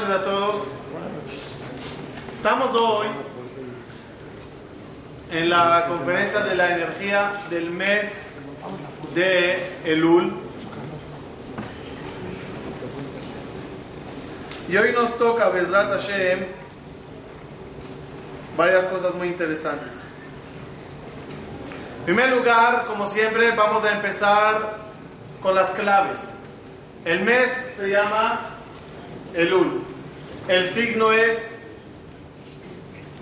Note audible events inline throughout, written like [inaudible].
noches a todos. Estamos hoy en la conferencia de la energía del mes de Elul. Y hoy nos toca, Bezrat Hashem, varias cosas muy interesantes. En primer lugar, como siempre, vamos a empezar con las claves. El mes se llama Elul. El signo es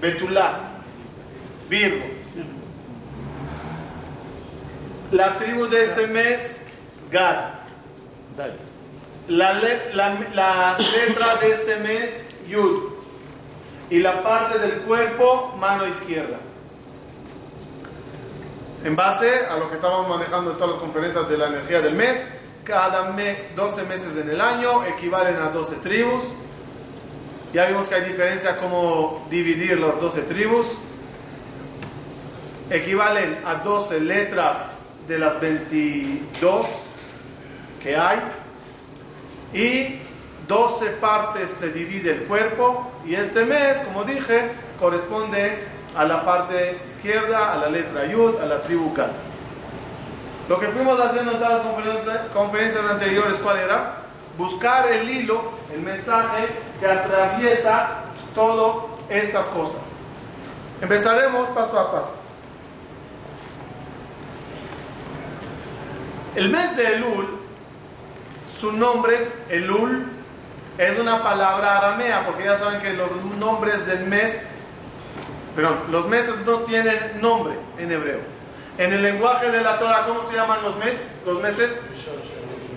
Betulá, Virgo. La tribu de este mes, Gad. La, le- la- la letra de este mes, Yud. Y la parte del cuerpo, mano izquierda. En base a lo que estábamos manejando en todas las conferencias de la energía del mes, cada mes, 12 meses en el año equivalen a 12 tribus. Ya vimos que hay diferencia cómo dividir las 12 tribus. Equivalen a 12 letras de las 22 que hay. Y 12 partes se divide el cuerpo. Y este mes, como dije, corresponde a la parte izquierda, a la letra Yud, a la tribu Gad. Lo que fuimos haciendo en todas las conferencias, conferencias anteriores, ¿cuál era? Buscar el hilo, el mensaje que atraviesa todas estas cosas. Empezaremos paso a paso. El mes de Elul, su nombre, Elul, es una palabra aramea, porque ya saben que los nombres del mes, perdón, los meses no tienen nombre en hebreo. En el lenguaje de la Torah, ¿cómo se llaman los meses? Los meses.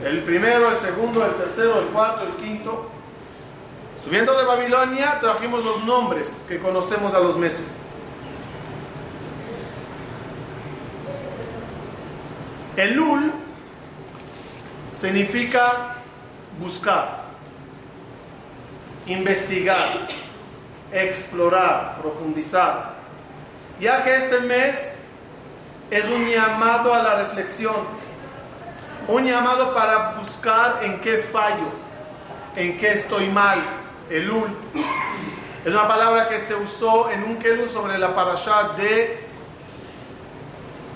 El primero, el segundo, el tercero, el cuarto, el quinto. Subiendo de Babilonia, trajimos los nombres que conocemos a los meses. Elul significa buscar, investigar, explorar, profundizar. Ya que este mes es un llamado a la reflexión, un llamado para buscar en qué fallo, en qué estoy mal. Elul es una palabra que se usó en un kelul sobre la parasha de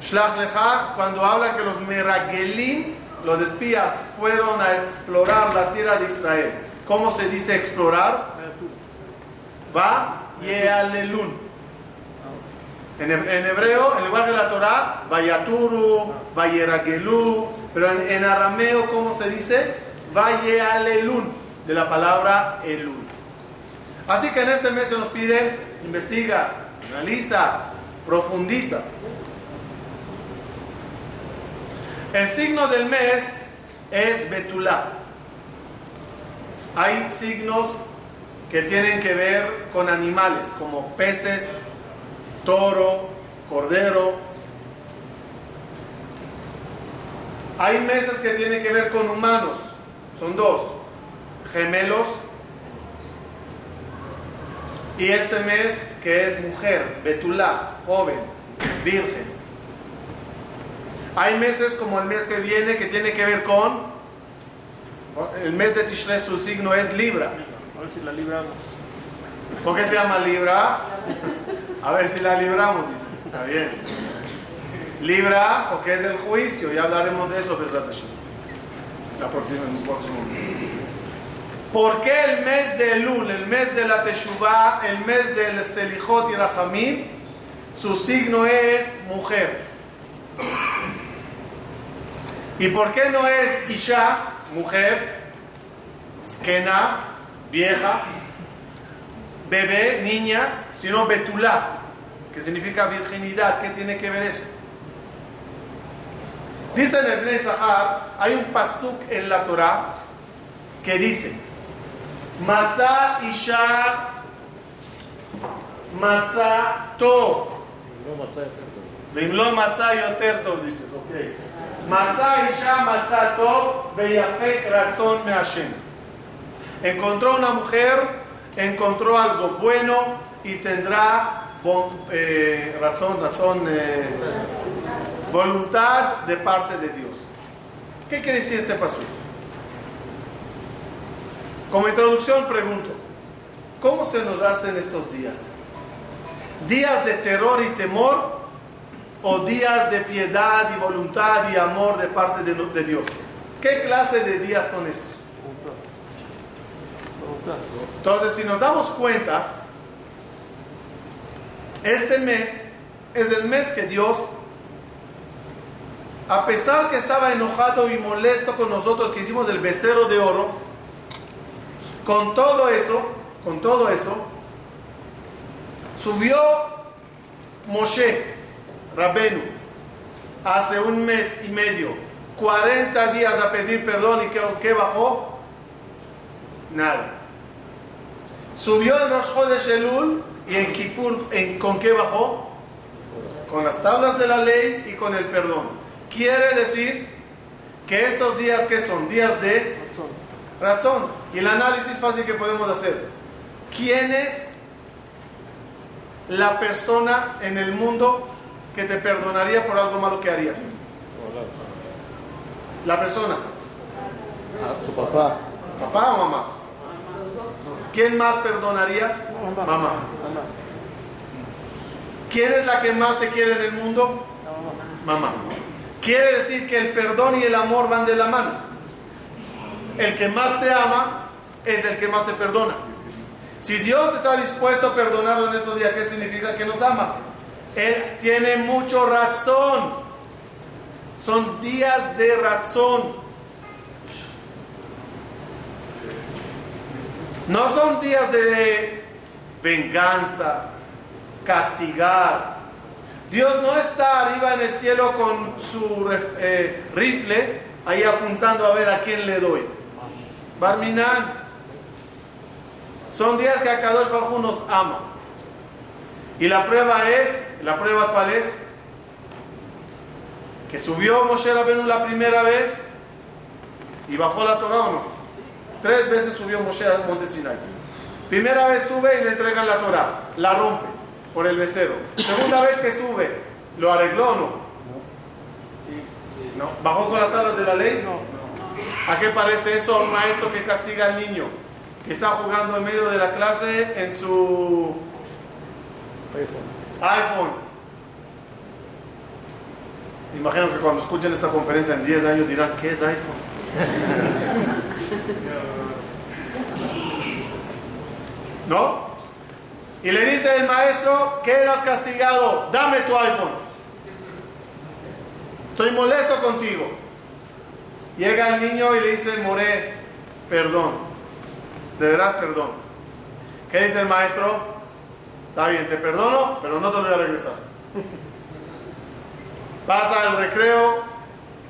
Shlach Lecha, cuando habla que los meragelim, los espías, fueron a explorar la tierra de Israel. ¿Cómo se dice explorar? Va yealelun. En, he- en hebreo, en el lenguaje de la Torah, vayaturu, vayeragelu, pero en, arameo, ¿cómo se dice? Vayealelun, de la palabra elul. Así que en este mes se nos pide, investiga, analiza, profundiza. El signo del mes es Betulá. Hay signos que tienen que ver con animales, como peces, toro, cordero. Hay meses que tienen que ver con humanos, son dos, gemelos. Y este mes que es mujer, Betulá, joven, virgen. Hay meses como el mes que viene que tiene que ver con el mes de Tishrei, su signo es Libra. A ver si la libramos. ¿Por qué se llama Libra? A ver si la libramos, dice. Está bien. Libra, porque es del juicio, ya hablaremos de eso, Hashem. La próxima, en el próximo mes. ¿Por qué el mes de Elul, el mes de la Teshuvah, el mes del Selijot y Rahamim, su signo es mujer? ¿Y por qué no es Isha, mujer, Skena, vieja, bebé, niña, sino Betulá, que significa virginidad? ¿Qué tiene que ver eso? Dice en el Bnei hay un pasuk en la Torah que dice, Matzah Isha Matzah Tov. ואם לא מצא יותר טוב, dices, ok. מצא אישה מצא טוב ויפה רצון מהשם. Encontró una mujer, encontró algo bueno y tendrá bon- eh, razón, razón, eh, voluntad de parte de Dios. ¿Qué quiere decir este paso? Como introducción pregunto, ¿cómo se nos hacen estos días? ¿Días de terror y temor o días de piedad y voluntad y amor de parte de, Dios? ¿Qué clase de días son estos? Entonces, si nos damos cuenta, este mes es el mes que Dios, a pesar que estaba enojado y molesto con nosotros que hicimos el becerro de oro, con todo eso, con todo eso, subió Moshe, Rabenu, hace un mes y medio, 40 días a pedir perdón y ¿qué, bajó? Nada. Subió en Rosh Chodesh Elul y en Kippur, ¿con qué bajó? Con las tablas de la ley y con el perdón. Quiere decir que estos días que son días de razón. Y el análisis fácil que podemos hacer. ¿Quién es la persona en el mundo que te perdonaría por algo malo que harías? La persona. Tu papá. ¿Papá o mamá? ¿Quién más perdonaría? Mamá. ¿Quién es la que más te quiere en el mundo? Mamá. Quiere decir que el perdón y el amor van de la mano. El que más te ama es el que más te perdona. Si Dios está dispuesto a perdonarlo en esos días, ¿qué significa que nos ama? Él tiene mucho razón. Son días de razón. No son días de venganza, castigar. Dios no está arriba en el cielo con su eh, rifle ahí apuntando a ver a quién le doy. Barminan. Son días que a Kadosh Baruj nos ama. Y la prueba es, ¿la prueba cuál es? Que subió Moshe Rabenu la primera vez y bajó la Torah o no. Tres veces subió Moshe al monte Sinai. Primera vez sube y le entregan la Torah, la rompe por el becerro. Segunda vez que sube, ¿lo arregló o no? No. ¿Bajó con las tablas de la ley? No. ¿A qué parece eso un maestro que castiga al niño? Que está jugando en medio de la clase en su iPhone. Imagino que cuando escuchen esta conferencia en 10 años dirán, ¿qué es iPhone? [laughs] ¿No? Y le dice el maestro, quedas castigado, dame tu iPhone. Estoy molesto contigo. Llega el niño y le dice, More, perdón. De verdad, perdón. ¿Qué dice el maestro? Está bien, te perdono, pero no te voy a regresar. Pasa el recreo,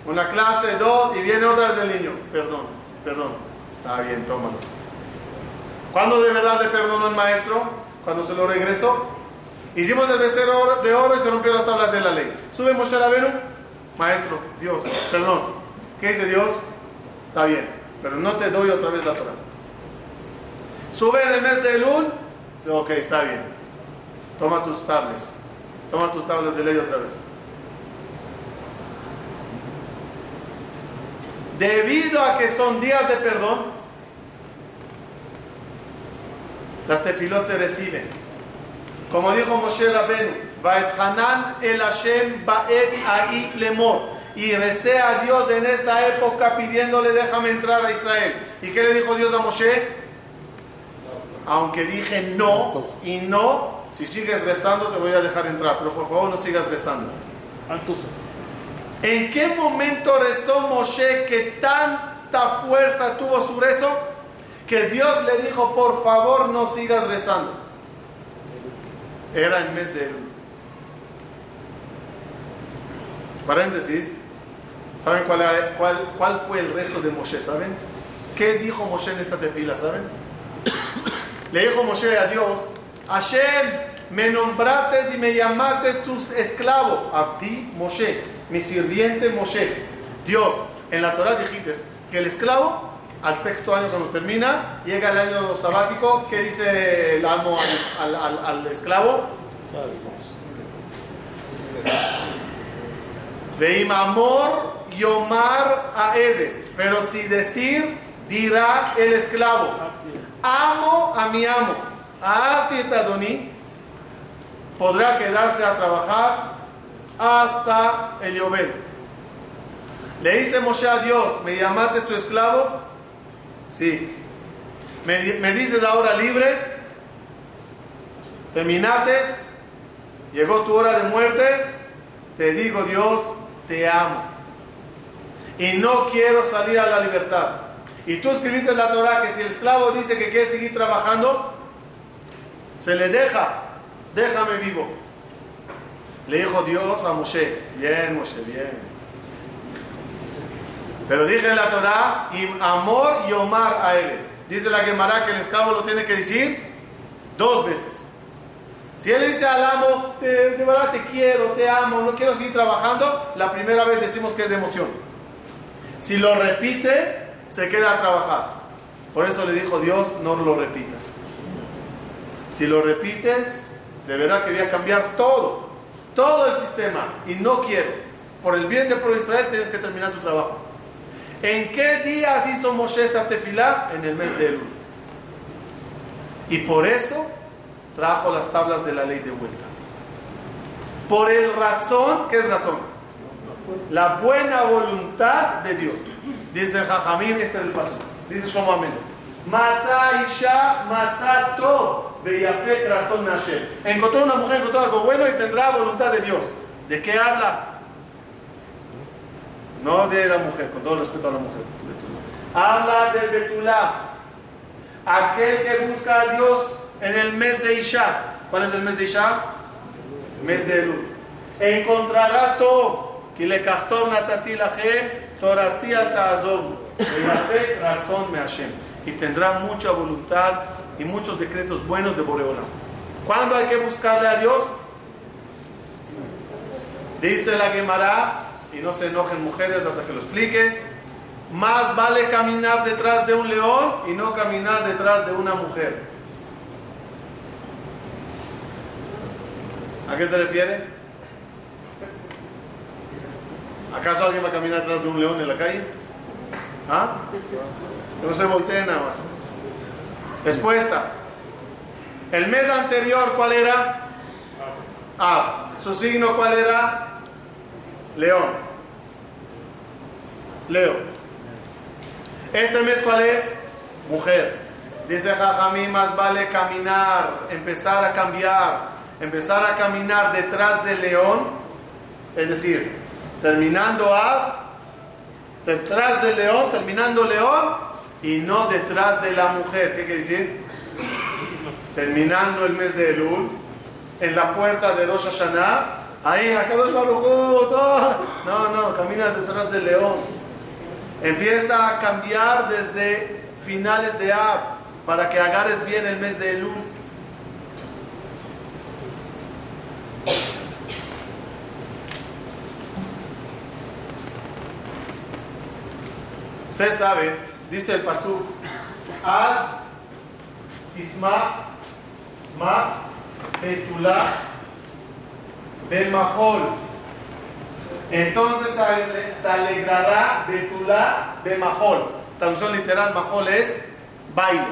una clase, dos, y viene otra vez el niño. Perdón, perdón. Está bien, tómalo. ¿Cuándo de verdad le perdonó el maestro? Cuando se lo regresó. Hicimos el becerro de oro y se rompió las tablas de la ley. Sube Moshe Rabenu, maestro, Dios, perdón. ¿Qué dice Dios? Está bien, pero no te doy otra vez la Torah. Sube en el mes de Elul, dice, ok, está bien. Toma tus tablas. Toma tus tablas de ley otra vez. Debido a que son días de perdón, las tefilot se reciben. Como dijo Moshe Rabenu, Hanan el Hashem Baet Ahí Lemor. Y recé a Dios en esa época pidiéndole déjame entrar a Israel. ¿Y qué le dijo Dios a Moshe? Aunque dije no y no, si sigues rezando te voy a dejar entrar, pero por favor no sigas rezando. ¿En qué momento rezó Moshe que tanta fuerza tuvo su rezo? Que Dios le dijo, por favor no sigas rezando. Era el mes de Elul. Paréntesis. ¿Saben cuál, era- cuál, cuál fue el rezo de Moshe? ¿Saben? ¿Qué dijo Moshe en esta tefila? ¿Saben? [coughs] Le dijo Moshe a Dios, Hashem, me nombraste y me llamaste tu esclavo, Abdi Moshe, mi sirviente Moshe. Dios, en la Torah dijiste que el esclavo al sexto año cuando termina, llega el año sabático, ¿qué dice el amo al, al, al, al esclavo? Veim amor yomar a Eve. Pero si decir, dirá el esclavo, amo a mi amo, a Tadoni, podrá quedarse a trabajar hasta el Yobel. Le dice Moshe a Dios, ¿me llamaste tu esclavo? Sí. ¿Me, me dices ahora libre? ¿Terminaste? ¿Llegó tu hora de muerte? Te digo Dios, te amo. Y no quiero salir a la libertad. Y tú escribiste en la Torah que si el esclavo dice que quiere seguir trabajando, se le deja. Déjame vivo. Le dijo Dios a Moshe. Bien, Moshe, bien. Pero dice en la Torah, amor y omar a él. Dice la Gemara que el esclavo lo tiene que decir dos veces. Si él dice al amo, de, verdad te quiero, te amo, no quiero seguir trabajando, la primera vez decimos que es de emoción. Si lo repite, se queda a trabajar. Por eso le dijo Dios, no lo repitas. Si lo repites, de verdad quería cambiar todo, todo el sistema. Y no quiero. Por el bien de Israel tienes que terminar tu trabajo. ¿En qué días hizo Moshe esa tefilá? En el mes de Elul. Y por eso trajo las tablas de la ley de vuelta. Por el razón, ¿qué es razón? La buena voluntad de Dios. Dice Jajamín, este es el paso. Dice Shlomo Amén. Matzah Isha, Matzah Tov, Beyafet Razón Hashem. Encontró una mujer, encontró algo bueno y tendrá voluntad de Dios. ¿De qué habla? No de la mujer, con todo respeto a la mujer. Habla del Betulá. Aquel que busca a Dios en el mes de Isha. ¿Cuál es el mes de Isha? Mes de Elul. Encontrará Tov. Y tendrá mucha voluntad y muchos decretos buenos de Boreola. ¿Cuándo hay que buscarle a Dios? Dice la Gemara, y no se enojen mujeres hasta que lo explique, más vale caminar detrás de un león y no caminar detrás de una mujer. ¿A qué se refiere? ¿Acaso alguien va a caminar detrás de un león en la calle? ¿Ah? No se voltee nada más. Respuesta. El mes anterior, ¿cuál era? Ah. ¿Su signo cuál era? León. Leo. Este mes, ¿cuál es? Mujer. Dice Jajamí, más vale caminar, empezar a cambiar, empezar a caminar detrás del león, es decir, terminando a, detrás del león, terminando león, y no detrás de la mujer. ¿Qué quiere decir? Terminando el mes de Elul, en la puerta de Rosh Hashanah, ahí, Akadosh Baruj No, no, camina detrás del león. Empieza a cambiar desde finales de Ab para que agarres bien el mes de Elul. Ustedes saben, dice el Pasuk, Az Isma Ma Betula Bemahol. Entonces se alegrará Betula Bemahol. Traducción literal, Mahol es baile.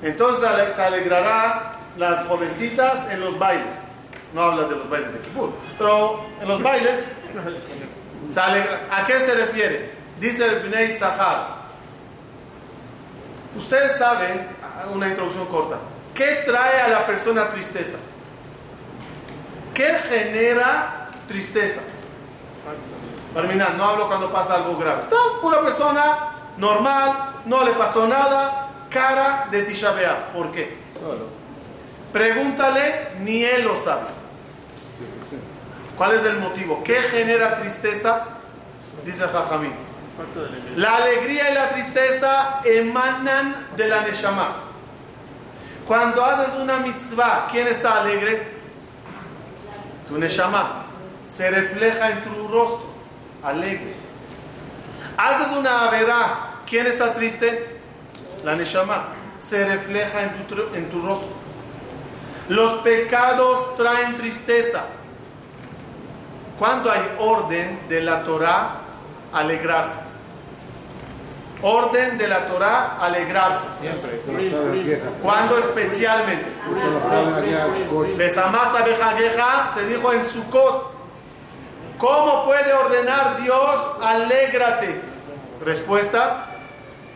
Entonces se alegrará las jovencitas en los bailes. No habla de los bailes de Kippur, pero en los bailes se alegra. ¿A qué se refiere? Dice el Bnei Sahar. Ustedes saben, una introducción corta, ¿qué trae a la persona tristeza? ¿Qué genera tristeza? Terminar, no hablo cuando pasa algo grave. Está una persona normal, no le pasó nada, cara de Tisha B'Av. ¿Por qué? Pregúntale, ni él lo sabe. ¿Cuál es el motivo? ¿Qué genera tristeza? Dice Jajamín. La alegría y la tristeza emanan de la Neshama. Cuando haces una mitzvah, ¿quién está alegre? Tu neshama. Se refleja en tu rostro, alegre. Haces una verá, ¿quién está triste? La neshama. Se refleja en tu, en tu rostro. Los pecados traen tristeza. Cuando hay orden de la Torah, alegrarse. Orden de la Torah, alegrarse. Siempre. ¿Cuándo especialmente? Siempre. Besamata bejageja se dijo en Sukkot. ¿Cómo puede ordenar Dios? Alégrate. Respuesta,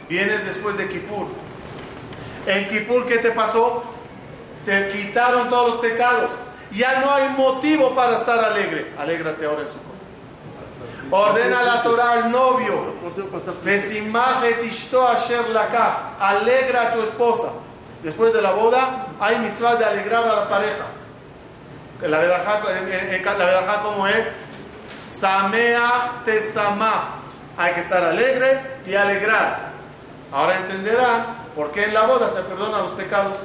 vienes después de Kippur. En Kippur, ¿qué te pasó? Te quitaron todos los pecados. Ya no hay motivo para estar alegre. Alégrate ahora en Sukkot. Ordena la Torah al novio. Alegra a tu esposa. Después de la boda, hay mitzvah de alegrar a la pareja. La verajá, la verajá ¿cómo es? Sameach tesamach. Hay que estar alegre y alegrar. Ahora entenderán por qué en la boda se perdonan los pecados.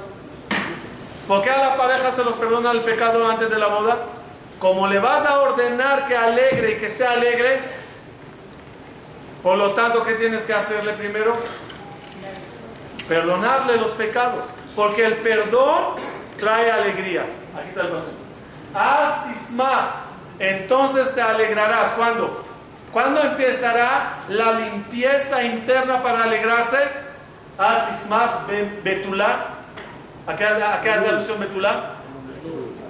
¿Por qué a la pareja se los perdona el pecado antes de la boda? Como le vas a ordenar que alegre y que esté alegre, por lo tanto, ¿qué tienes que hacerle primero? Perdonarle los pecados. Porque el perdón trae alegrías. Aquí está el paso. Haz. Entonces te alegrarás. ¿Cuándo? ¿Cuándo empezará la limpieza interna para alegrarse? Haz tismach betulá. ¿A qué, a qué hace alusión betulá?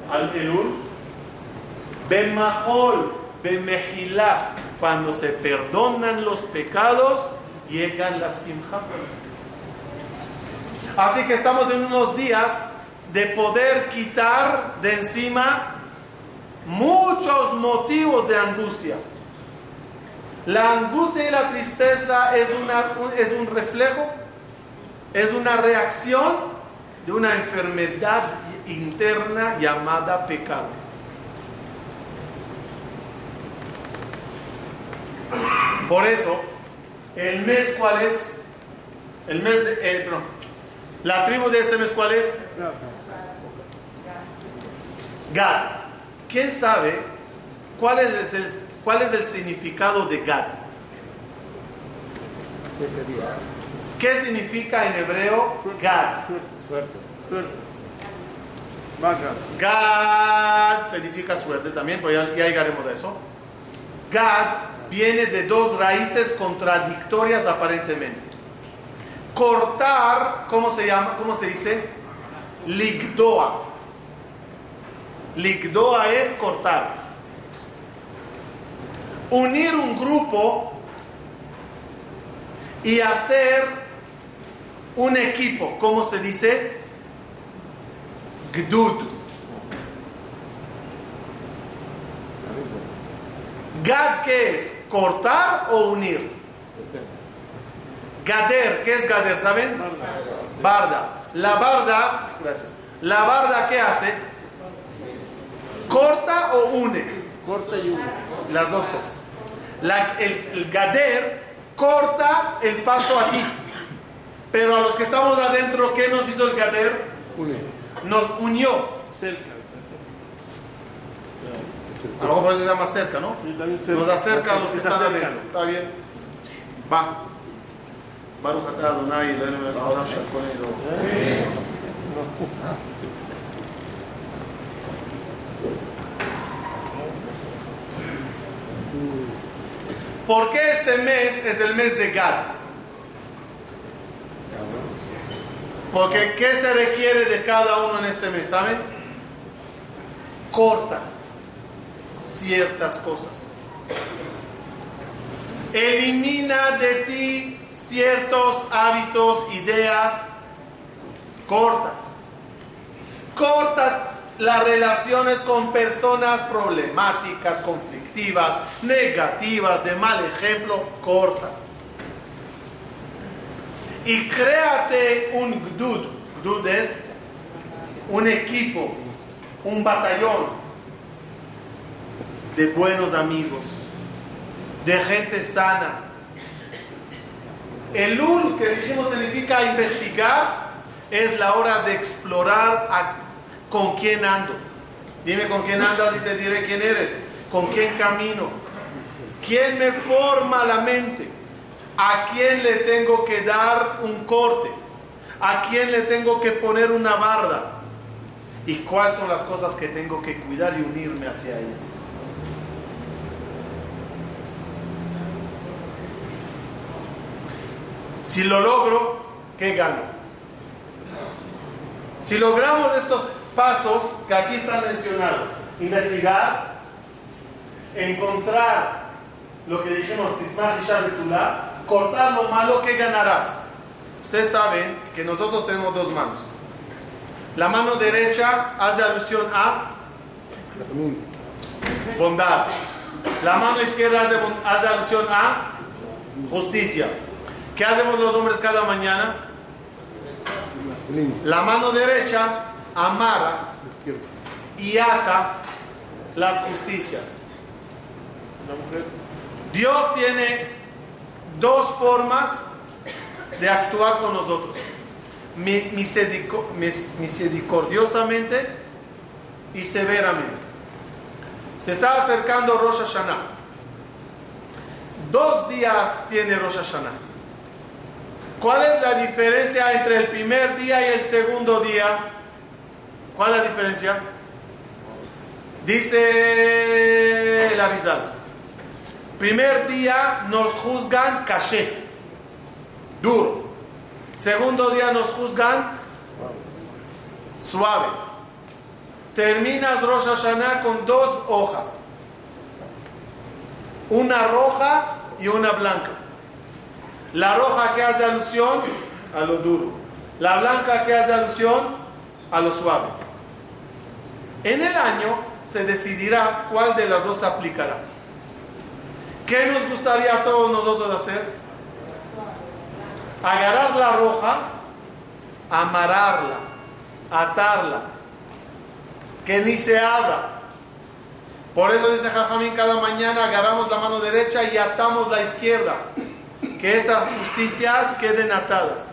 Al elul. Bemahol, bemehilá. Cuando se perdonan los pecados, llegan la simja. Así que estamos en unos días de poder quitar de encima muchos motivos de angustia. La angustia y la tristeza es, una, es un reflejo, es una reacción de una enfermedad interna llamada pecado. Por eso, el mes cuál es? El mes de, eh, perdón, la tribu de este mes cuál es? Gad. ¿Quién sabe cuál es el, cuál es el significado de Gad? ¿Qué significa en hebreo Gad? Gad significa suerte también, pero ya, ya llegaremos a eso. Gad viene de dos raíces contradictorias aparentemente. Cortar, ¿cómo se llama? ¿Cómo se dice? Ligdoa. Ligdoa es cortar. Unir un grupo y hacer un equipo, ¿cómo se dice? Gdud. Gad, ¿qué es? ¿Cortar o unir? Gader, ¿qué es Gader? ¿Saben? Barda. La barda, gracias. La barda, ¿qué hace? ¿Corta o une? Corta y une. Las dos cosas. La- el, el Gader corta el paso aquí. Pero a los que estamos adentro, ¿qué nos hizo el Gader? Une. Nos unió. Cerca. A lo mejor eso se llama cerca, ¿no? Nos acerca a los que están adentro. Está bien. Va. Baruch atah Adonai, Eloheinu melech haolam shel kol. ¿Por qué este mes es el mes de Gad? Porque ¿qué se requiere de cada uno en este mes? ¿Saben? Corta ciertas cosas. Elimina de ti ciertos hábitos, ideas. Corta. Corta las relaciones con personas problemáticas, conflictivas, negativas, de mal ejemplo. Corta. Y créate un gdud. Gdud es un equipo, un batallón de buenos amigos, de gente sana. El ul que dijimos significa investigar, es la hora de explorar con quién ando. Dime con quién andas y te diré quién eres, con quién camino, quién me forma la mente, a quién le tengo que dar un corte, a quién le tengo que poner una barda y cuáles son las cosas que tengo que cuidar y unirme hacia ellas. Si lo logro, ¿qué gano? Si logramos estos pasos que aquí están mencionados, investigar, encontrar lo que dijimos, cortar lo malo, ¿qué ganarás? Ustedes saben que nosotros tenemos dos manos. La mano derecha hace alusión a bondad. La mano izquierda hace, hace alusión a justicia. ¿Qué hacemos los hombres cada mañana? La mano derecha amarra y ata las justicias. Dios tiene dos formas de actuar con nosotros. Mi- miserico- mis- Misericordiosamente y severamente. Se está acercando Rosh Hashanah. Dos días tiene Rosh Hashanah. ¿Cuál es la diferencia entre el primer día y el segundo día? ¿Cuál es la diferencia? Dice el Arizal. Primer día nos juzgan caché, duro. Segundo día nos juzgan suave. Terminas Rosh Hashanah con dos hojas. Una roja y una blanca. La roja que hace alusión a lo duro. La blanca que hace alusión a lo suave. En el año se decidirá cuál de las dos aplicará. ¿Qué nos gustaría a todos nosotros hacer? Agarrar la roja, amarrarla, atarla, que ni se abra. Por eso dice Jajamín, cada mañana agarramos la mano derecha y atamos la izquierda. Que estas justicias queden atadas.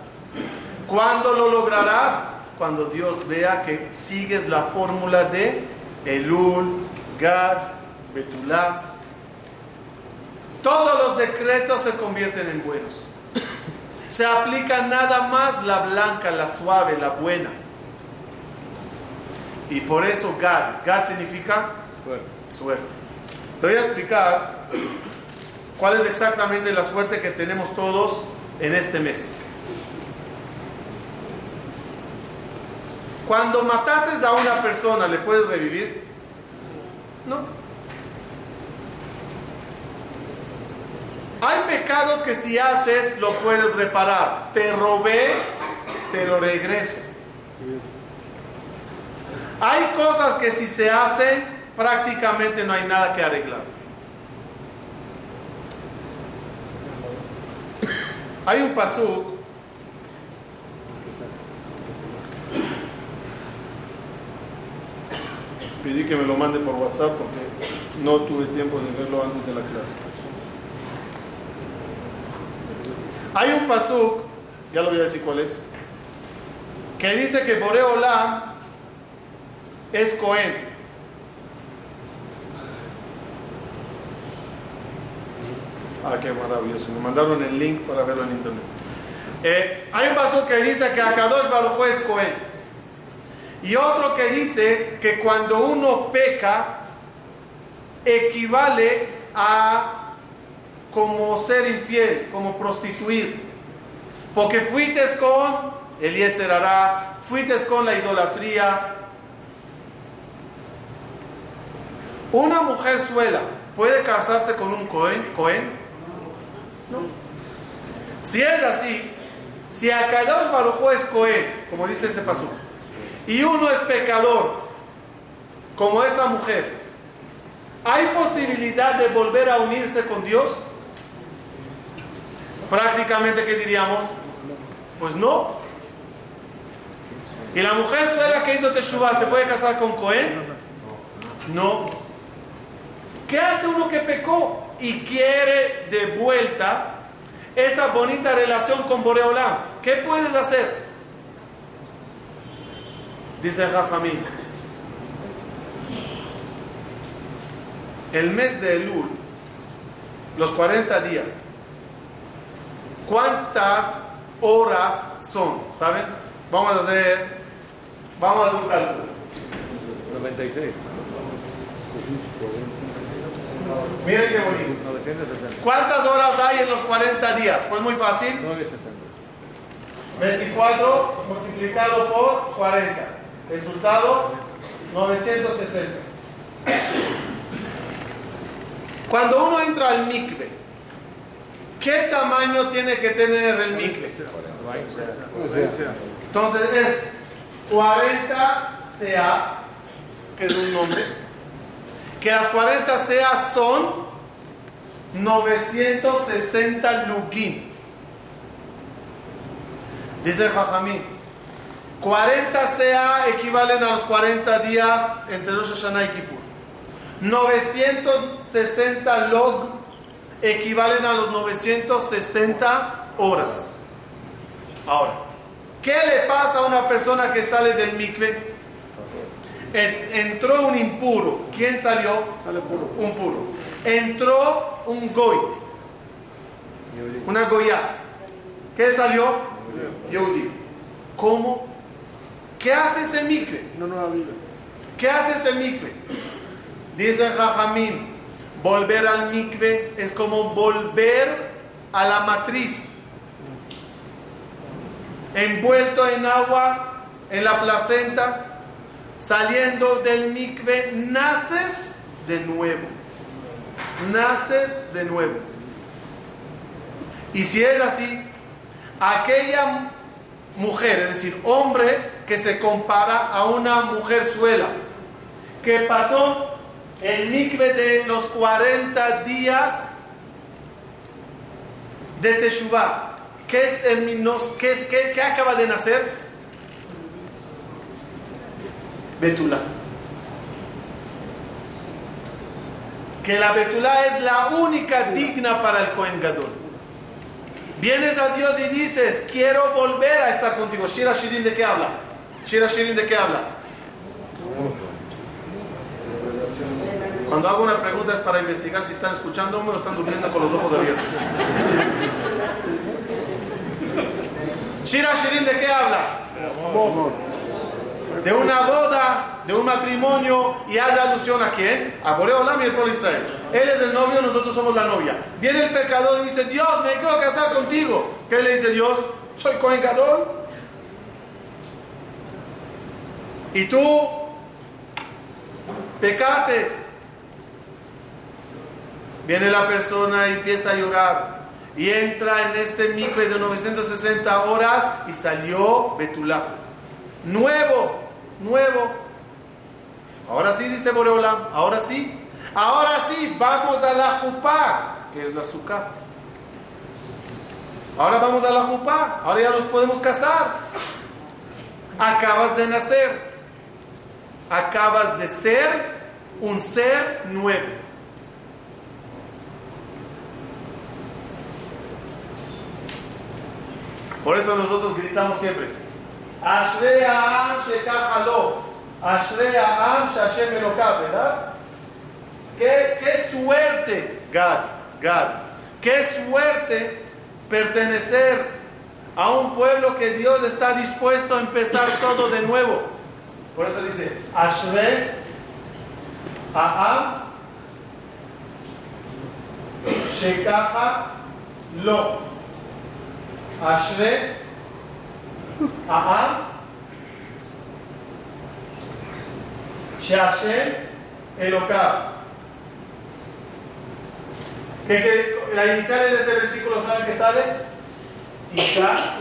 ¿Cuándo lo lograrás? Cuando Dios vea que sigues la fórmula de Elul, Gad, Betulá. Todos los decretos se convierten en buenos. Se aplica nada más la blanca, la suave, la buena. Y por eso Gad, Gad significa Fuerte. suerte. Te voy a explicar cuál es exactamente la suerte que tenemos todos en este mes. Cuando matates a una persona, ¿le puedes revivir? No. Hay pecados que si haces lo puedes reparar. Te robé, te lo regreso. Hay cosas que si se hacen, prácticamente no hay nada que arreglar. Hay un pasuk Pedí que me lo mande por WhatsApp porque no tuve tiempo de verlo antes de la clase. Hay un pasuk, ya lo voy a decir cuál es, que dice que Boreolam es Cohen. Ah, qué maravilloso. Me mandaron el link para verlo en internet. Eh, hay un pasuk que dice que Akadosh Baruj es Cohen. Y otro que dice que cuando uno peca, equivale a como ser infiel, como prostituir. Porque fuiste con el Yetzerará, fuiste con la idolatría. Una mujer suela puede casarse con un Cohen. Si es así, si Akadosh Baruj es Cohen, como dice ese paso, y uno es pecador, como esa mujer, ¿hay posibilidad de volver a unirse con Dios? Prácticamente, ¿qué diríamos? Pues no. ¿Y la mujer suela que hizo se puede casar con Cohen? No. ¿Qué hace uno que pecó y quiere de vuelta esa bonita relación con Boreolam? ¿Qué puedes hacer? Dice Jajamín, el mes de Elul, los 40 días, ¿cuántas horas son? ¿Saben? Vamos a hacer, vamos a hacer un cálculo. 96. Miren qué bonito. 960. ¿Cuántas horas hay en los 40 días? Pues muy fácil. 960. 24 multiplicado por 40. Resultado 960. Cuando uno entra al mikve, ¿qué tamaño tiene que tener el mikve? Entonces es 40 CA, que es un nombre, que las 40 CA son 960 lugin. Dice Jajamín, 40 CA equivalen a los 40 días entre Rosh Hashanah y Kippur. 960 log equivalen a los 960 horas. Ahora, ¿qué le pasa a una persona que sale del mikve? En- Entró un impuro. ¿Quién salió? Un puro. Entró un goy. Una goya. ¿Qué salió? Yehudi. ¿Cómo? ¿Qué hace ese mikve? No, no. ¿Qué hace ese mikve? Dice Jajamín, volver al mikve es como volver a la matriz. Envuelto en agua, en la placenta, saliendo del mikve, naces de nuevo. Naces de nuevo. Y si es así, aquella mujer, es decir, hombre que se compara a una mujer suela, que pasó el mikve de los 40 días de Teshuvah. ¿Qué, terminó, qué- qué acaba de nacer? Betulá. Que la Betulá es la única digna para el Kohen Gadol. Vienes a Dios y dices, quiero volver a estar contigo. Shira Shirin, ¿de qué habla? Shira Shirin, ¿de qué habla? Cuando hago una pregunta es para investigar si están escuchándome o están durmiendo con los ojos abiertos. Shira Shirin, ¿de qué habla? De una boda, de un matrimonio y hace alusión a quién? A Boreolam y el pueblo Israel. Él es el novio, nosotros somos la novia. Viene el pecador y dice, Dios, me quiero casar contigo. ¿Qué le dice Dios? Soy Cohen Gadol. Y tú, pecates. Viene la persona y empieza a llorar. Y entra en este mikve de 960 horas y salió Betulá. Nuevo, nuevo. Ahora sí, dice Boreolam, ahora sí. Ahora sí, vamos a la jupá, que es la azúcar. Ahora vamos a la jupá, ahora ya nos podemos casar. Acabas de nacer. Acabas de ser un ser nuevo. Por eso nosotros gritamos siempre. Ashrei Ha'am shekach lo. Ashrei Ha'am she'Hashem Elokav, ¿verdad? ¿Qué, qué suerte, Gad, Gad. Qué suerte pertenecer a un pueblo que Dios está dispuesto a empezar todo de nuevo. Por eso dice, Ashrei Ha'am shekach lo. Ashre, Aham, Sheashem, Elokab. Que, que la inicial de ese versículo, ¿saben qué sale? Isha.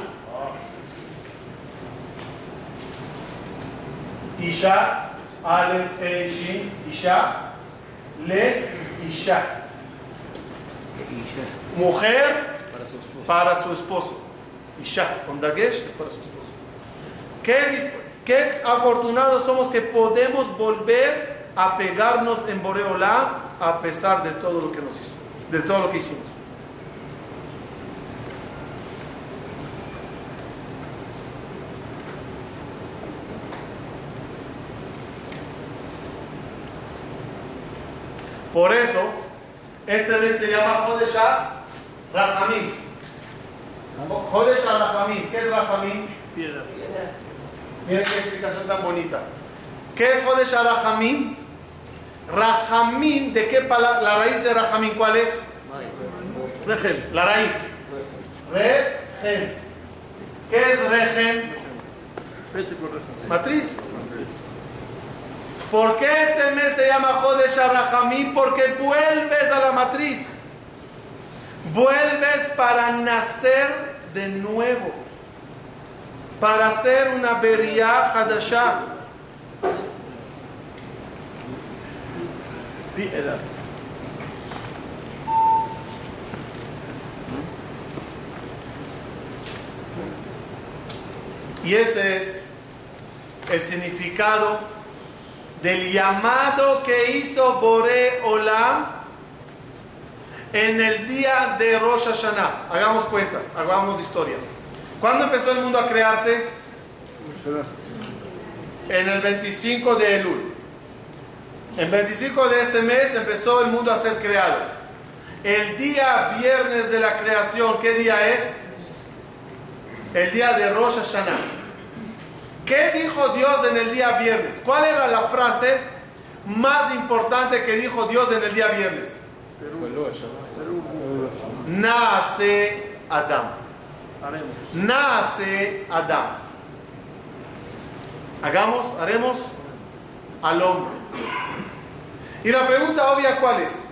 Isha, Aleph, E, Shin, Isha, Le, Isha. Mujer para su esposo. Isha, con Dagesh, es para su esposo. Qué, afortunados somos que podemos volver a pegarnos en Boreolá a pesar de todo lo que nos hizo, de todo lo que hicimos. Por eso, este mes se llama Jodeshah Rahamim. Jodesha Rahamim. ¿Qué es Rahamim? Piedra. Miren qué explicación tan bonita. ¿Qué es Jodesha Rahamim? Rahamim, ¿de qué palabra? La raíz de Rahamim, ¿cuál es? Regel. La raíz. Rehem. ¿Qué es regel. Matriz. ¿Por qué este mes se llama Jodesh Rahamim? Porque vuelves a la matriz. Vuelves para nacer de nuevo. Para hacer una Beria Hadashah. Piedra. Y ese es el significado del llamado que hizo Boré Olam en el día de Rosh Hashanah. Hagamos cuentas, hagamos historia. ¿Cuándo empezó el mundo a crearse? En el 25 de Elul. En 25 de este mes empezó el mundo a ser creado. El día viernes de la creación, ¿qué día es? El día de Rosh Hashanah. ¿Qué dijo Dios en el día viernes? ¿Cuál era la frase más importante que dijo Dios en el día viernes? Nace Adam. Haremos. Nace Adam. Hagamos, haremos al hombre. Y la pregunta obvia, ¿cuál es?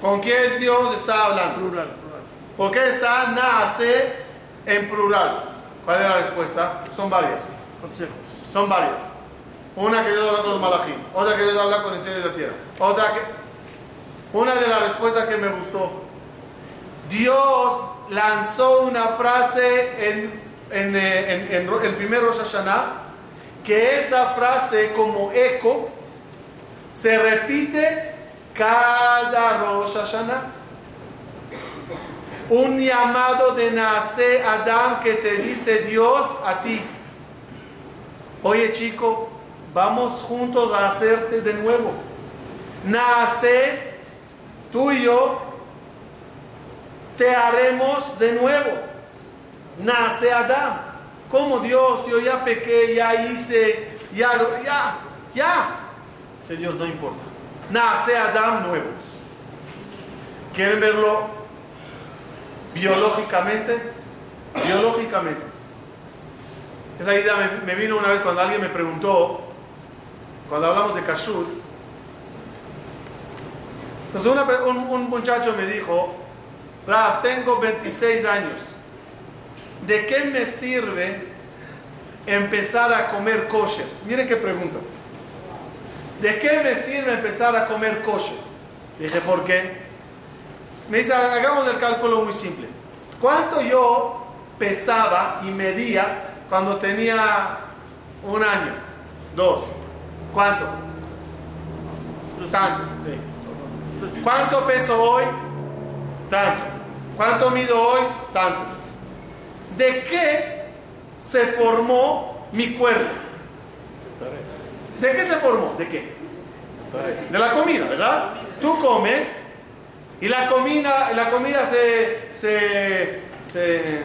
¿Con quién Dios está hablando? Plural. plural. ¿Por qué está nace en plural? ¿Cuál es la respuesta? Son varias. Consejos. Son varias. Una que Dios habla con los malajim, otra que Dios habla con el cielo y la tierra, otra que... Una de las respuestas que me gustó. Dios lanzó una frase en, en, eh, el primer Rosh Hashanah, que esa frase como eco se repite cada Rosh Hashanah. Un llamado de nace Adán que te dice Dios a ti. Oye chico, vamos juntos a hacerte de nuevo. Nace, tú y yo, te haremos de nuevo. Nace Adán. Como Dios, yo ya pequé, ya hice, ya, ya, ya. Señor, no importa. Nace Adán nuevo. ¿Quieren verlo biológicamente? Biológicamente. Esa idea me, me vino una vez cuando alguien me preguntó, cuando hablamos de kashrut. Entonces un muchacho me dijo, Rab, tengo 26 años. ¿De qué me sirve empezar a comer kosher? Miren qué pregunta. ¿De qué me sirve empezar a comer kosher? Dije, ¿por qué? Me dice, hagamos el cálculo muy simple. ¿Cuánto yo pesaba y medía cuando tenía un año? Dos. ¿Cuánto? Tanto. ¿Cuánto peso hoy? Tanto. ¿Cuánto mido hoy? Tanto. ¿De qué se formó mi cuerpo? ¿De qué se formó? ¿De qué? De la comida, ¿verdad? Tú comes y la comida, la comida se, se, se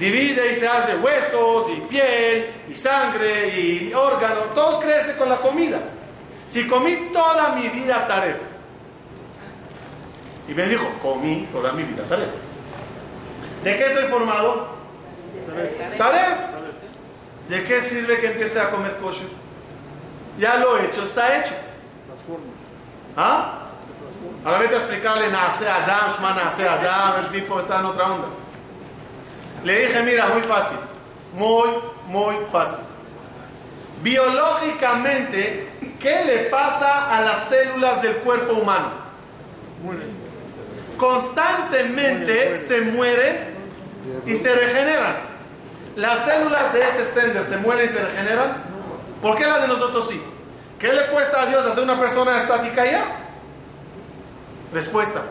divide y se hace huesos y piel y sangre y órgano. Todo crece con la comida. Si comí toda mi vida taref. Y me dijo, comí toda mi vida taref. ¿De qué estoy formado? Taref. ¿De qué sirve que empiece a comer kosher? Ya lo hecho, está hecho. ¿Ah? Ahora vete a explicarle, nace Adam, Shma nace Adam, el tipo está en otra onda. Le dije, mira, muy fácil, muy, muy fácil. Biológicamente, ¿qué le pasa a las células del cuerpo humano? Muere. Constantemente se mueren y se regeneran. Las células de este extender se mueren y se regeneran. ¿Por qué las de nosotros sí? ¿Qué le cuesta a Dios hacer una persona estática ya? Respuesta.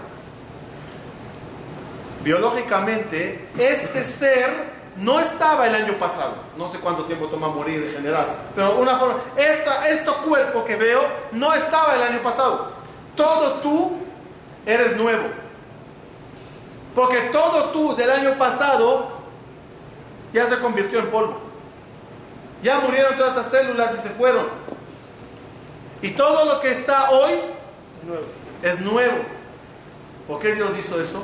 Biológicamente, este ser no estaba el año pasado. No sé cuánto tiempo toma morir en general. Pero una forma, esta, este cuerpo que veo no estaba el año pasado. todo tú eres nuevo. Porque todo tú del año pasado ya se convirtió en polvo. Ya murieron todas esas células y se fueron. Y todo lo que está hoy es nuevo. ¿Por qué Dios hizo eso?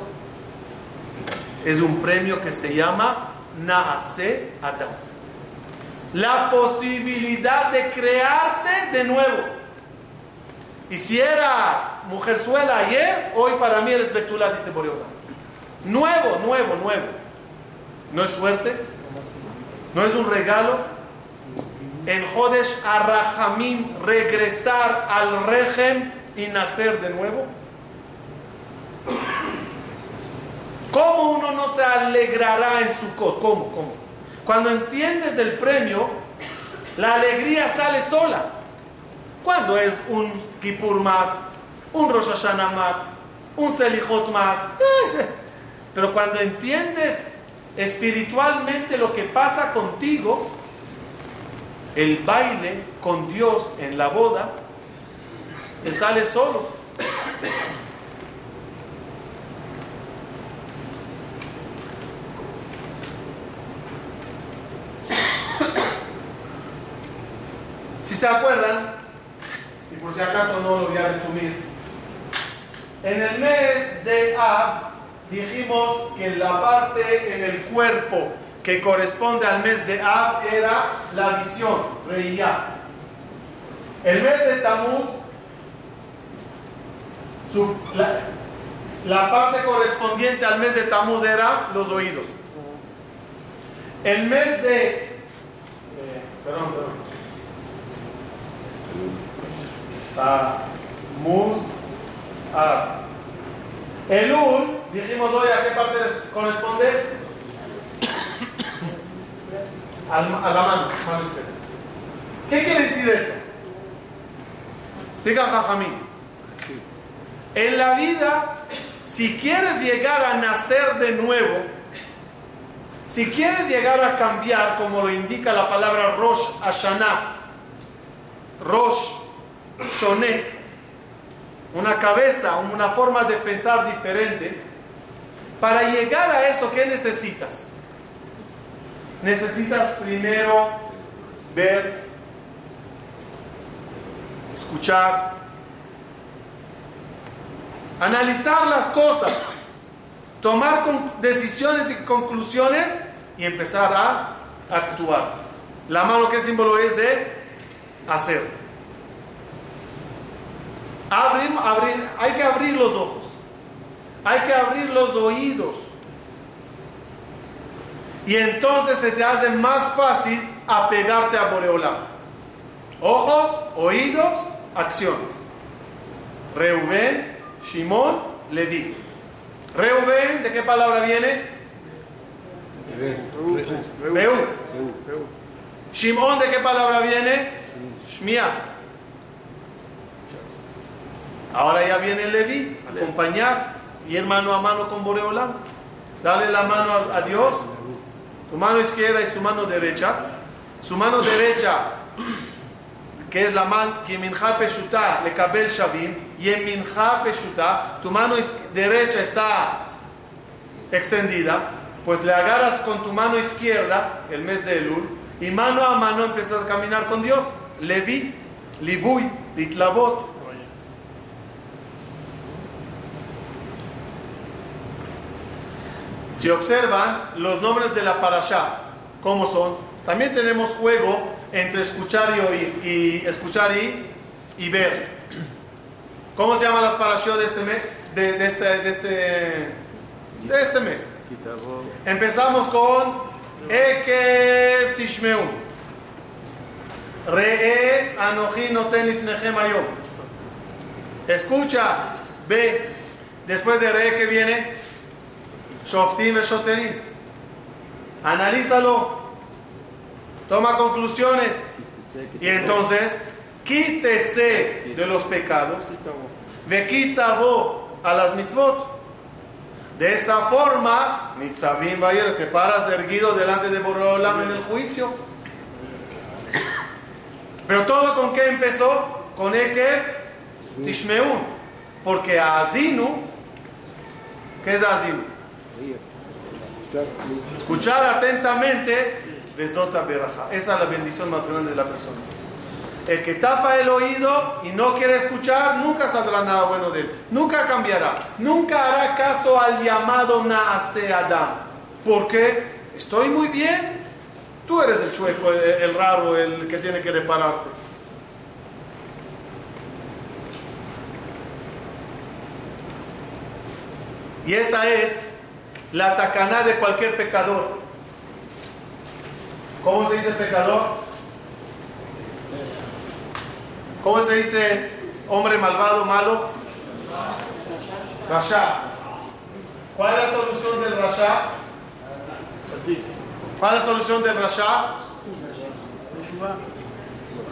Es un premio que se llama Naase Adam. La posibilidad de crearte de nuevo. Y si eras mujerzuela ayer, hoy para mí eres Betula, dice Boreola. Nuevo, nuevo, nuevo. ¿No es suerte? ¿No es un regalo? En Jodesh Arrahamim regresar al régimen y nacer de nuevo. ¿Cómo uno no se alegrará en su cot? ¿Cómo? ¿Cómo? Cuando entiendes del premio, la alegría sale sola. Cuando es un Kippur más, un Rosh Hashanah más, un Selichot más. Pero cuando entiendes espiritualmente lo que pasa contigo, el baile con Dios en la boda te sale solo. Si se acuerdan, y por si acaso no lo voy a resumir, en el mes de Ab dijimos que la parte en el cuerpo que corresponde al mes de Ab era la visión, reía. El mes de Tamuz, la, parte correspondiente al mes de Tamuz era los oídos. El mes de... eh, perdón, perdón. Tamuz, Ab. Elul, dijimos hoy a qué parte corresponde. A la mano. ¿Qué quiere decir eso? Explica Jajamín. En la vida, si quieres llegar a nacer de nuevo, si quieres llegar a cambiar, como lo indica la palabra Rosh Hashanah, Rosh Shoné, una cabeza, una forma de pensar diferente, para llegar a eso, ¿qué necesitas? Necesitas primero ver, escuchar, analizar las cosas, tomar decisiones y conclusiones y empezar a actuar. La mano, ¿qué símbolo es de hacer? Abrir, abrir, hay que abrir los ojos, hay que abrir los oídos. Y entonces se te hace más fácil apegarte a Boreolam. Ojos, oídos, acción. Reubén, Shimón, Leví. Reubén, ¿de qué palabra viene? Reú. Shimón, ¿de qué palabra viene? Shmia. Ahora ya viene Leví, acompañar, ir mano a mano con Boreolam. Dale la mano a, a Dios, tu mano izquierda y su mano derecha. Su mano derecha, que es la mano, que minja peshuta, le kabel shavim, y en minja peshuta, tu mano derecha está extendida, pues le agarras con tu mano izquierda, el mes de Elul, y mano a mano empiezas a caminar con Dios. Levi, Livui, Litlavot. Si observan los nombres de la parasha, ¿cómo son? También tenemos juego entre escuchar y oír, y escuchar y, ver. ¿Cómo se llaman las parashot de este mes? De, de este, de, este, de este mes. Empezamos con Ekev Tishmeun. Re'e Anoji Noten Lifnechem Hayom. Escucha, ve. Después de Re'e que viene Ve Shoterim. Analízalo. Toma conclusiones. Y entonces, quítese de los pecados. Ve quitabo a las mitzvot. De esa forma, Nitzavim Bayer, te paras erguido delante de Borolam en el juicio. Pero todo con qué empezó? Con Ekev Tishmeun. Porque Azinu, ¿qué es Azinu? Escuchar, atentamente, besota beraja. Esa es la bendición más grande de la persona. El que tapa el oído y no quiere escuchar, nunca saldrá nada bueno de él. Nunca cambiará. Nunca hará caso al llamado Naase Adam. ¿Por qué? Estoy muy bien. Tú eres el chueco, el raro, el que tiene que repararte. Y esa es la tacaná de cualquier pecador. ¿Cómo se dice pecador? ¿Cómo se dice hombre malvado, malo? Rasha. ¿Cuál es la solución del Rasha? ¿Cuál es la solución del Rasha?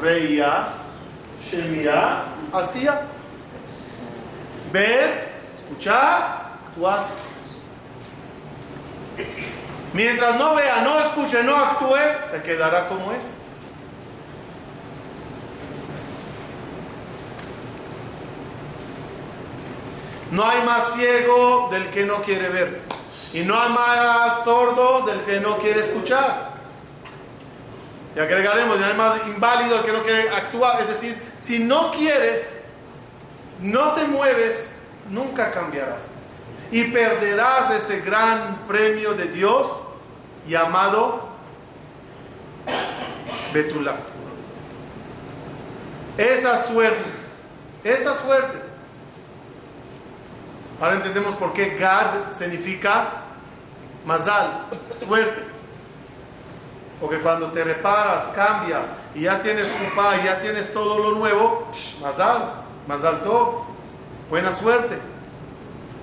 Reía, Shemia, hacía. Ver, escuchar, actuar. Mientras no vea, no escuche, no actúe, se quedará como es. No hay más ciego del que no quiere ver. Y no hay más sordo del que no quiere escuchar. Y agregaremos, no hay más inválido del que no quiere actuar. Es decir, si no quieres, no te mueves, nunca cambiarás. Y perderás ese gran premio de Dios llamado Betulá. Esa suerte, esa suerte. Ahora entendemos por qué Gad significa Mazal, suerte. Porque cuando te reparas, cambias y ya tienes Kupá, y ya tienes todo lo nuevo, Mazal, Mazal todo, buena suerte.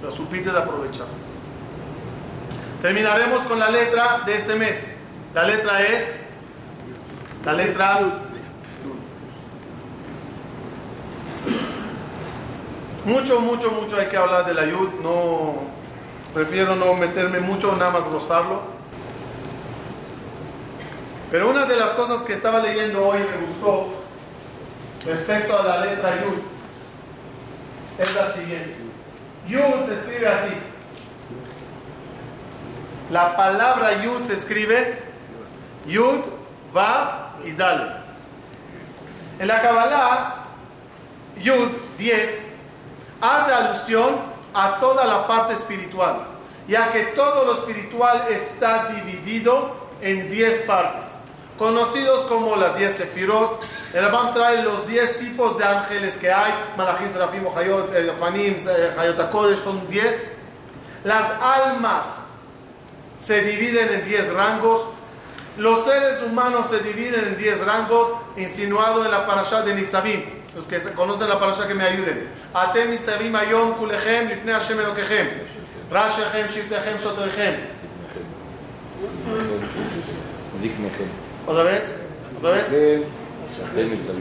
Lo supiste de aprovechar. Terminaremos con la letra de este mes. La letra es la letra Mucho, mucho, mucho hay que hablar de la yud. No, prefiero no meterme mucho, nada más rozarlo. Pero una de las cosas que estaba leyendo hoy me gustó respecto a la letra yud es la siguiente. Yud se escribe así. La palabra yud se escribe yud, va y dale. En la Kabbalah, yud 10 hace alusión a toda la parte espiritual, ya que todo lo espiritual está dividido en 10 partes, conocidos como las 10 sefirot. El Rabban trae los 10 tipos de ángeles que hay, Malachim, Serafim, Hayot, Fanim, Hayot son 10. Las almas se dividen en 10 rangos. Los seres humanos se dividen en 10 rangos, insinuado en la parasha de Nitzavim. Los que conocen la parasha que me ayuden. Atem Nitzavim Ayom Kulechem Lifnei Hashem Elokechem. Rashechem, Shiftechem, Shotrechem. זקניכם. ¿Otra vez? ¿Otra vez? כן, אתם ניצבים.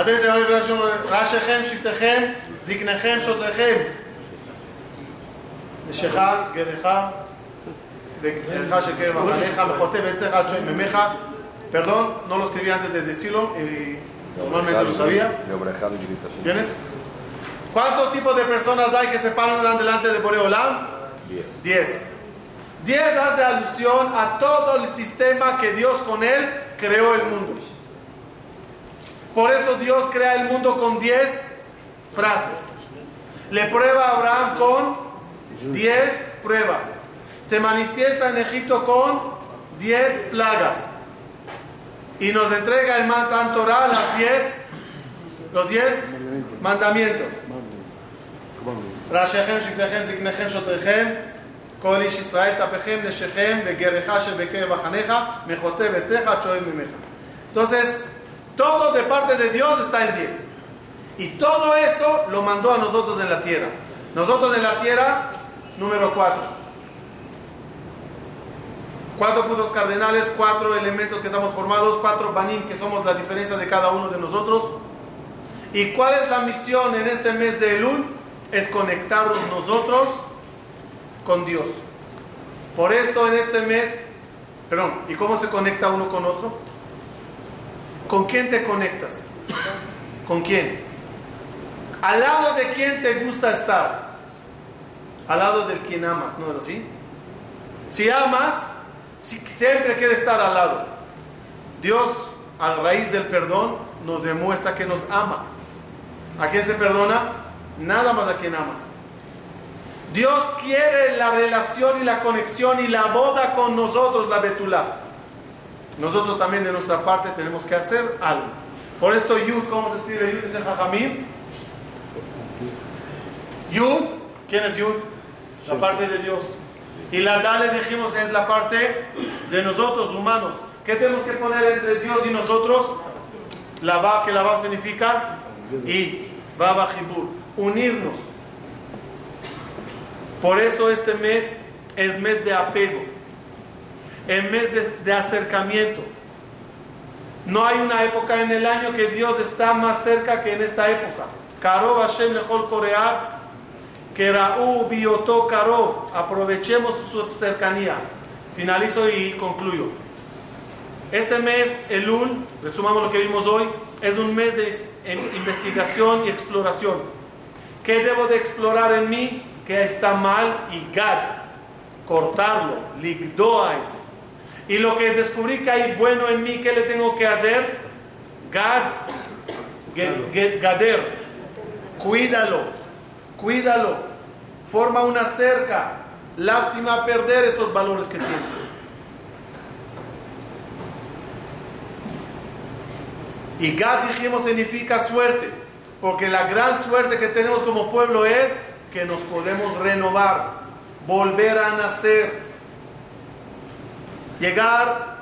אתם זמרים בראשון, ראשיכם, שבטיכם, זקניכם, שוטריכם. נשך, גרך, וגרך שקרב אחריך, מחוטא ועצך עד שואל ממך. Perdón, no lo escribí antes de decirlo y normalmente lo sabía. וברכה וגריטה של ¿Tienes? ¿Cuántos tipos de personas hay que se paran delante de Boreolam? דיאס. Diez. 10 hace alusión a todo el sistema que Dios con él creó el mundo. Por eso Dios crea el mundo con 10 frases. Le prueba a Abraham con 10 pruebas. Se manifiesta en Egipto con 10 plagas. Y nos entrega el Mantán Torah las 10 los 10 mandamientos. mandamientos. כל איש ישראל, טפכם, נשיכם, וגרך שבקרב מחניך, מחוטא ביתך, עד שואל ממך. Entonces, todo de parte de Dios está en 10. Y todo eso lo mandó a nosotros en la tierra. Nosotros en la tierra, número 4. Cuatro puntos cardenales, cuatro elementos que estamos formados, cuatro banim que somos la diferencia de cada uno de nosotros. ¿Y cuál es la misión en este mes de Elul? Es conectarnos nosotros con Dios. Por esto en este mes, perdón, ¿y cómo se conecta uno con otro? ¿Con quién te conectas? ¿Con quién? ¿Al lado de quién te gusta estar? Al lado del quien amas, ¿no es así? Si amas, si- siempre quiere estar al lado. Dios, a raíz del perdón, nos demuestra que nos ama. ¿A quién se perdona? Nada más a quien amas. Dios quiere la relación y la conexión y la boda con nosotros, la betulá. Nosotros también de nuestra parte tenemos que hacer algo. Por esto Yud, ¿cómo se escribe Yud? Dice Jajamim. Yud, ¿quién es Yud? La parte de Dios. Y la Dale dijimos es la parte de nosotros humanos. ¿Qué tenemos que poner entre Dios y nosotros? La va, que la va significa y va Jibur, unirnos. Por eso este mes es mes de apego, es mes de, acercamiento. No hay una época en el año que Dios está más cerca que en esta época. Karov Hashem Lechol Koreab, que Raú Biotó Karov. Aprovechemos su cercanía. Finalizo y concluyo. Este mes, Elul, resumamos lo que vimos hoy, es un mes de investigación y exploración. ¿Qué debo de explorar en mí? ¿Qué está mal? Y Gad, cortarlo, ligdoa, etc. Y lo que descubrí que hay bueno en mí, ¿qué le tengo que hacer? Gad, Gader, cuídalo, cuídalo, forma una cerca. Lástima perder estos valores que tienes. Y Gad dijimos significa suerte, porque la gran suerte que tenemos como pueblo es que nos podemos renovar, volver a nacer, llegar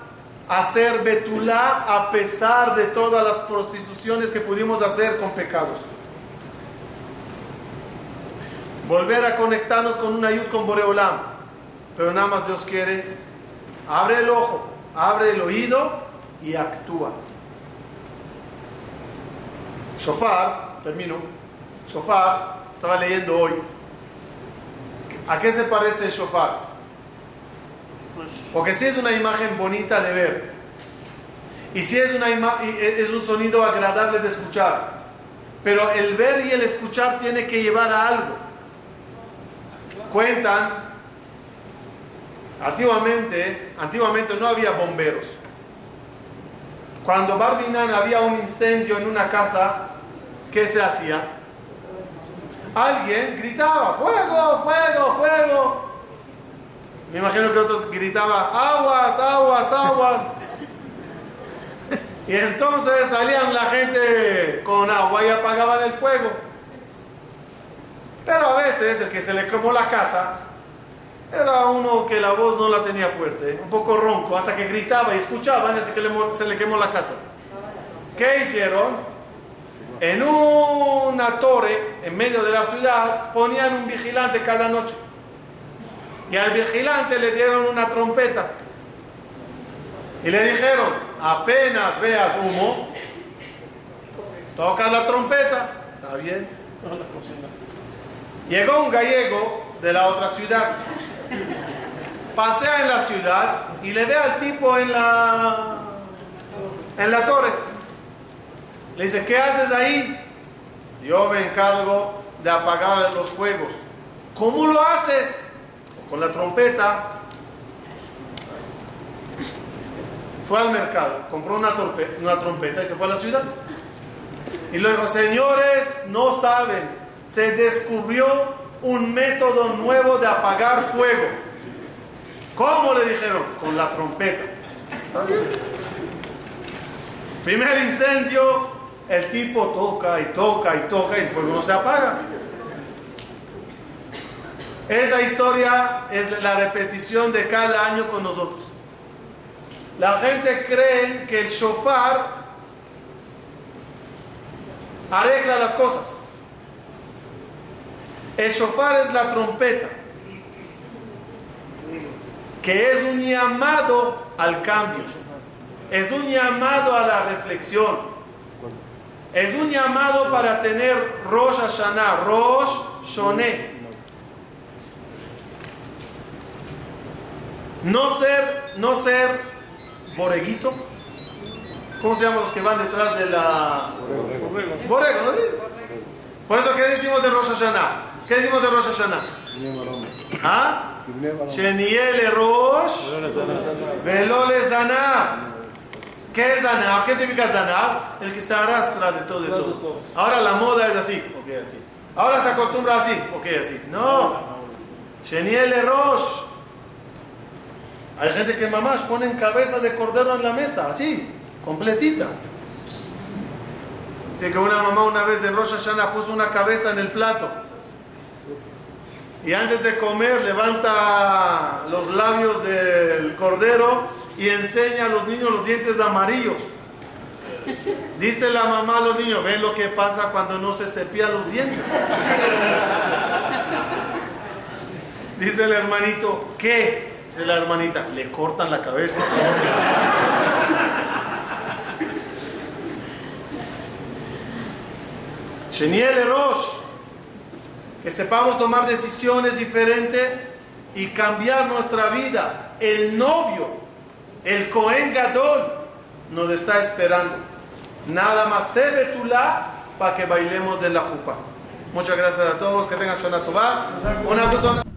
a ser Betulá a pesar de todas las prostituciones que pudimos hacer con pecados. Volver a conectarnos con una ayud con Boreolam. Pero nada más Dios quiere, abre el ojo, abre el oído y actúa. Shofar, termino. Shofar, estaba leyendo hoy. ¿A qué se parece el shofar? Pues Porque si es una imagen bonita de ver. Y si es, una y es un sonido agradable de escuchar. Pero el ver y el escuchar tiene que llevar a algo. Cuentan, antiguamente, antiguamente no había bomberos. Cuando Barbinan había un incendio en una casa, ¿qué se hacía? Alguien gritaba, fuego, fuego, fuego. Me imagino que otros gritaban, aguas, aguas, aguas. Y entonces salían la gente con agua y apagaban el fuego. Pero a veces el que se le quemó la casa era uno que la voz no la tenía fuerte, un poco ronco, hasta que gritaba y escuchaban ese que se le quemó la casa. ¿Qué hicieron? En una torre en medio de la ciudad ponían un vigilante cada noche. Y al vigilante le dieron una trompeta. Y le dijeron, apenas veas humo, toca la trompeta. Está bien. Llegó un gallego de la otra ciudad. Pasea en la ciudad y le ve al tipo en la, en la torre. Le dice, ¿qué haces ahí? Yo me encargo de apagar los fuegos. ¿Cómo lo haces? Con la trompeta. Fue al mercado, compró una, una trompeta y se fue a la ciudad. Y luego, señores, no saben, se descubrió un método nuevo de apagar fuego. ¿Cómo le dijeron? Con la trompeta. Primer incendio, el tipo toca y toca y toca y el fuego no se apaga. Esa historia es la repetición de cada año con nosotros. La gente cree que el shofar arregla las cosas. El shofar es la trompeta, que es un llamado al cambio, es un llamado a la reflexión, es un llamado para tener Rosh Hashanah, Rosh Shoné. No ser, no ser boreguito. ¿Cómo se llaman los que van detrás de la... Borrego, borrego. ¿no? Por eso, ¿qué decimos de Rosh Hashanah? ¿Qué decimos de Rosh Hashanah? ¿Ah? Sheniel Rosh Velole Zaná. ¿Qué es Zanab? ¿Qué significa Zanab? El que se arrastra de todo y todo. Ahora la moda es así, ok, así. Ahora se acostumbra así, ok, así. No. Sheniel Rosh. Hay gente que mamás ponen cabeza de cordero en la mesa, así, completita. Dice que una mamá una vez de Rosh Hashanah puso una cabeza en el plato. Y antes de comer levanta los labios del cordero y enseña a los niños los dientes amarillos. Dice la mamá a los niños, ven lo que pasa cuando no se cepilla los dientes. Dice el hermanito, ¿qué? Dice la hermanita, le cortan la cabeza. Sheniel Rosh, que sepamos tomar decisiones diferentes y cambiar nuestra vida. El novio, el Cohen Gadol, nos está esperando. Nada más se betulá para que bailemos en la jupa. Muchas gracias a todos, que tengan Shana Tová. Una persona.